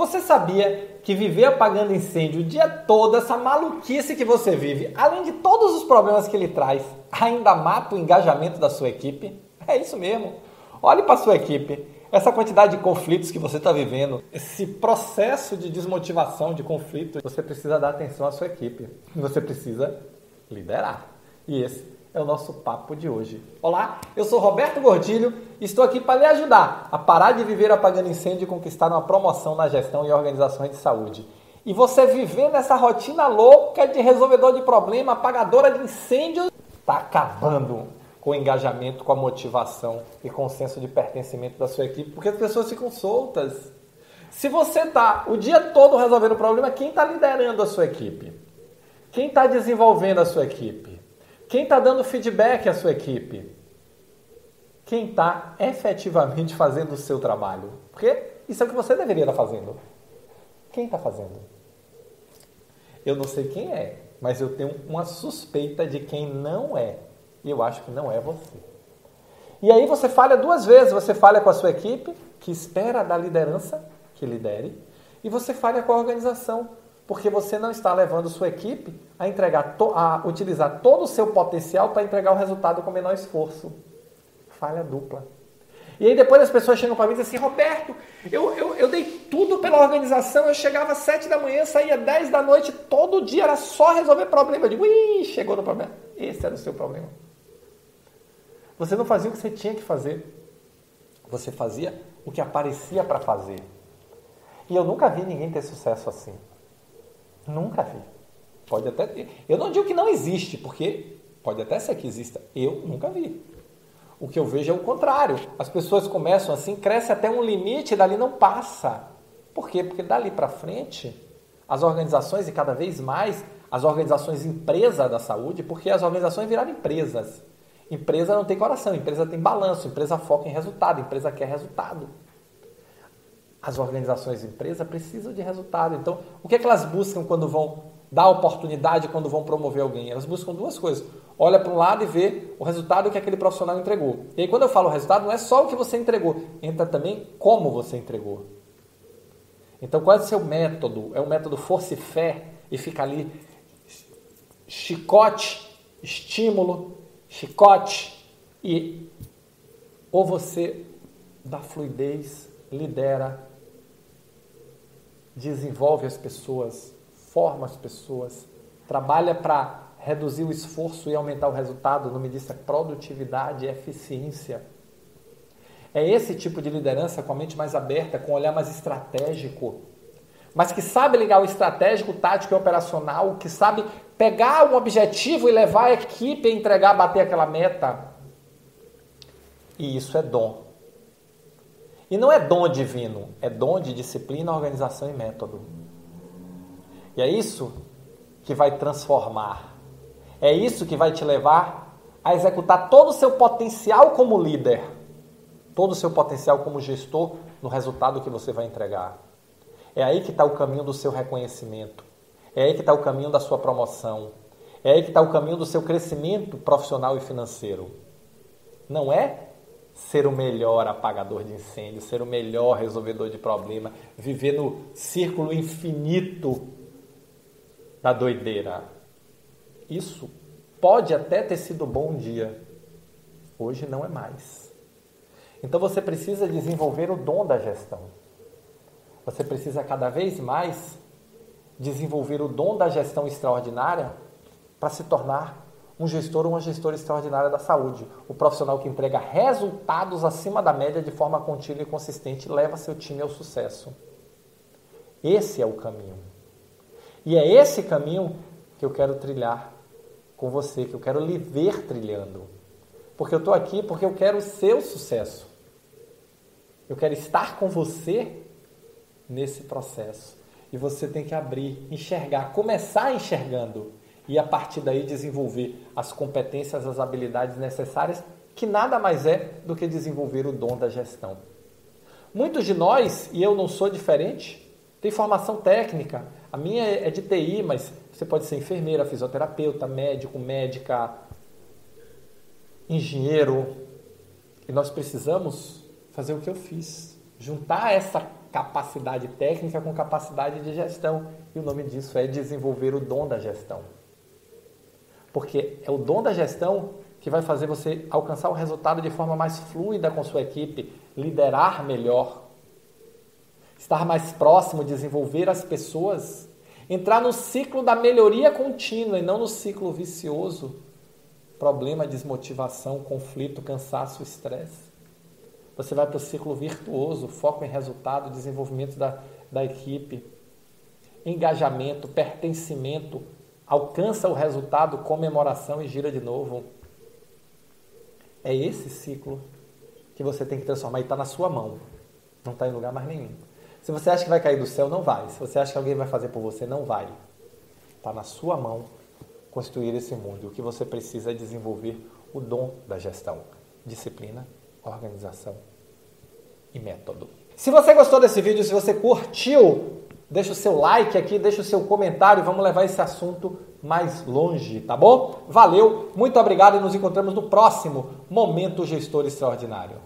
Você sabia que viver apagando incêndio o dia todo, essa maluquice que você vive, além de todos os problemas que ele traz, ainda mata o engajamento da sua equipe? É isso mesmo. Olhe para a sua equipe. Essa quantidade de conflitos que você está vivendo, esse processo de desmotivação, de conflito, você precisa dar atenção à sua equipe. Você precisa liderar. E esse é o nosso papo de hoje. Olá, eu sou Roberto Gordilho e estou aqui para lhe ajudar a parar de viver apagando incêndio e conquistar uma promoção na gestão e organizações de saúde. E você viver nessa rotina louca de resolvedor de problema, apagadora de incêndios, está acabando com o engajamento, com a motivação e com o senso de pertencimento da sua equipe, porque as pessoas ficam soltas. Se você está o dia todo resolvendo o problema, quem está liderando a sua equipe? Quem está desenvolvendo a sua equipe? Quem está dando feedback à sua equipe? Quem está efetivamente fazendo o seu trabalho? Porque isso é o que você deveria estar tá fazendo. Quem está fazendo? Eu não sei quem é, mas eu tenho uma suspeita de quem não é. E eu acho que não é você. E aí você falha duas vezes. Você falha com a sua equipe, que espera da liderança que lidere, e você falha com a organização, porque você não está levando sua equipe a entregar, a utilizar todo o seu potencial para entregar o resultado com menor esforço. Falha dupla. E aí depois as pessoas chegam para mim e dizem assim, Roberto, eu, eu, eu dei tudo pela organização, eu chegava às sete da manhã, saía dez da noite, todo dia era só resolver problema. Eu digo, chegou no problema. Esse era o seu problema. Você não fazia o que você tinha que fazer. Você fazia o que aparecia para fazer. E eu nunca vi ninguém ter sucesso assim. Nunca vi. Pode até ter. Eu não digo que não existe, porque pode até ser que exista. Eu nunca vi. O que eu vejo é o contrário. As pessoas começam assim, cresce até um limite dali não passa. Por quê? Porque dali para frente, as organizações e cada vez mais as organizações empresa da saúde, porque as organizações viraram empresas. Empresa não tem coração, empresa tem balanço, empresa foca em resultado, empresa quer resultado as organizações empresa precisam de resultado. Então, o que, é que elas buscam quando vão dar oportunidade, quando vão promover alguém? Elas buscam duas coisas. Olha para um lado e vê o resultado que aquele profissional entregou. E aí, quando eu falo resultado, não é só o que você entregou, entra também como você entregou. Então, qual é o seu método? É um método força e fé e fica ali chicote, estímulo, chicote e ou você dá fluidez, lidera, desenvolve as pessoas, forma as pessoas, trabalha para reduzir o esforço e aumentar o resultado, o nome disso é produtividade, eficiência. É esse tipo de liderança com a mente mais aberta, com um olhar mais estratégico, mas que sabe ligar o estratégico, o tático e o operacional, que sabe pegar um objetivo e levar a equipe a entregar, bater aquela meta. E isso é dom. E não é dom divino, é dom de disciplina, organização e método. E é isso que vai transformar. É isso que vai te levar a executar todo o seu potencial como líder, todo o seu potencial como gestor no resultado que você vai entregar. É aí que está o caminho do seu reconhecimento. É aí que está o caminho da sua promoção. É aí que está o caminho do seu crescimento profissional e financeiro. Não é ser o melhor apagador de incêndio, ser o melhor resolvedor de problema, viver no círculo infinito da doideira. Isso pode até ter sido bom um dia, hoje não é mais. Então você precisa desenvolver o dom da gestão. Você precisa cada vez mais desenvolver o dom da gestão extraordinária para se tornar um gestor ou uma gestora extraordinária da saúde. O profissional que entrega resultados acima da média de forma contínua e consistente leva seu time ao sucesso. Esse é o caminho. E é esse caminho que eu quero trilhar com você, que eu quero lhe ver trilhando. Porque eu estou aqui porque eu quero o seu sucesso. Eu quero estar com você nesse processo. E você tem que abrir, enxergar, começar enxergando e a partir daí desenvolver as competências, as habilidades necessárias, que nada mais é do que desenvolver o dom da gestão. Muitos de nós, e eu não sou diferente, tem formação técnica. A minha é de TI, mas você pode ser enfermeira, fisioterapeuta, médico, médica, engenheiro. E nós precisamos fazer o que eu fiz, juntar essa capacidade técnica com capacidade de gestão. E o nome disso é desenvolver o dom da gestão. Porque é o dom da gestão que vai fazer você alcançar o resultado de forma mais fluida com sua equipe, liderar melhor, estar mais próximo, desenvolver as pessoas, entrar no ciclo da melhoria contínua e não no ciclo vicioso. Problema, desmotivação, conflito, cansaço, estresse. Você vai para o ciclo virtuoso, foco em resultado, desenvolvimento da, da equipe, engajamento, pertencimento, alcança o resultado, comemoração e gira de novo. É esse ciclo que você tem que transformar e está na sua mão. Não está em lugar mais nenhum. Se você acha que vai cair do céu, não vai. Se você acha que alguém vai fazer por você, não vai. Está na sua mão construir esse mundo. O que você precisa é desenvolver o dom da gestão, disciplina, organização e método. Se você gostou desse vídeo, se você curtiu, deixa o seu like aqui, deixa o seu comentário, vamos levar esse assunto mais longe, tá bom? Valeu, muito obrigado e nos encontramos no próximo Momento Gestor Extraordinário.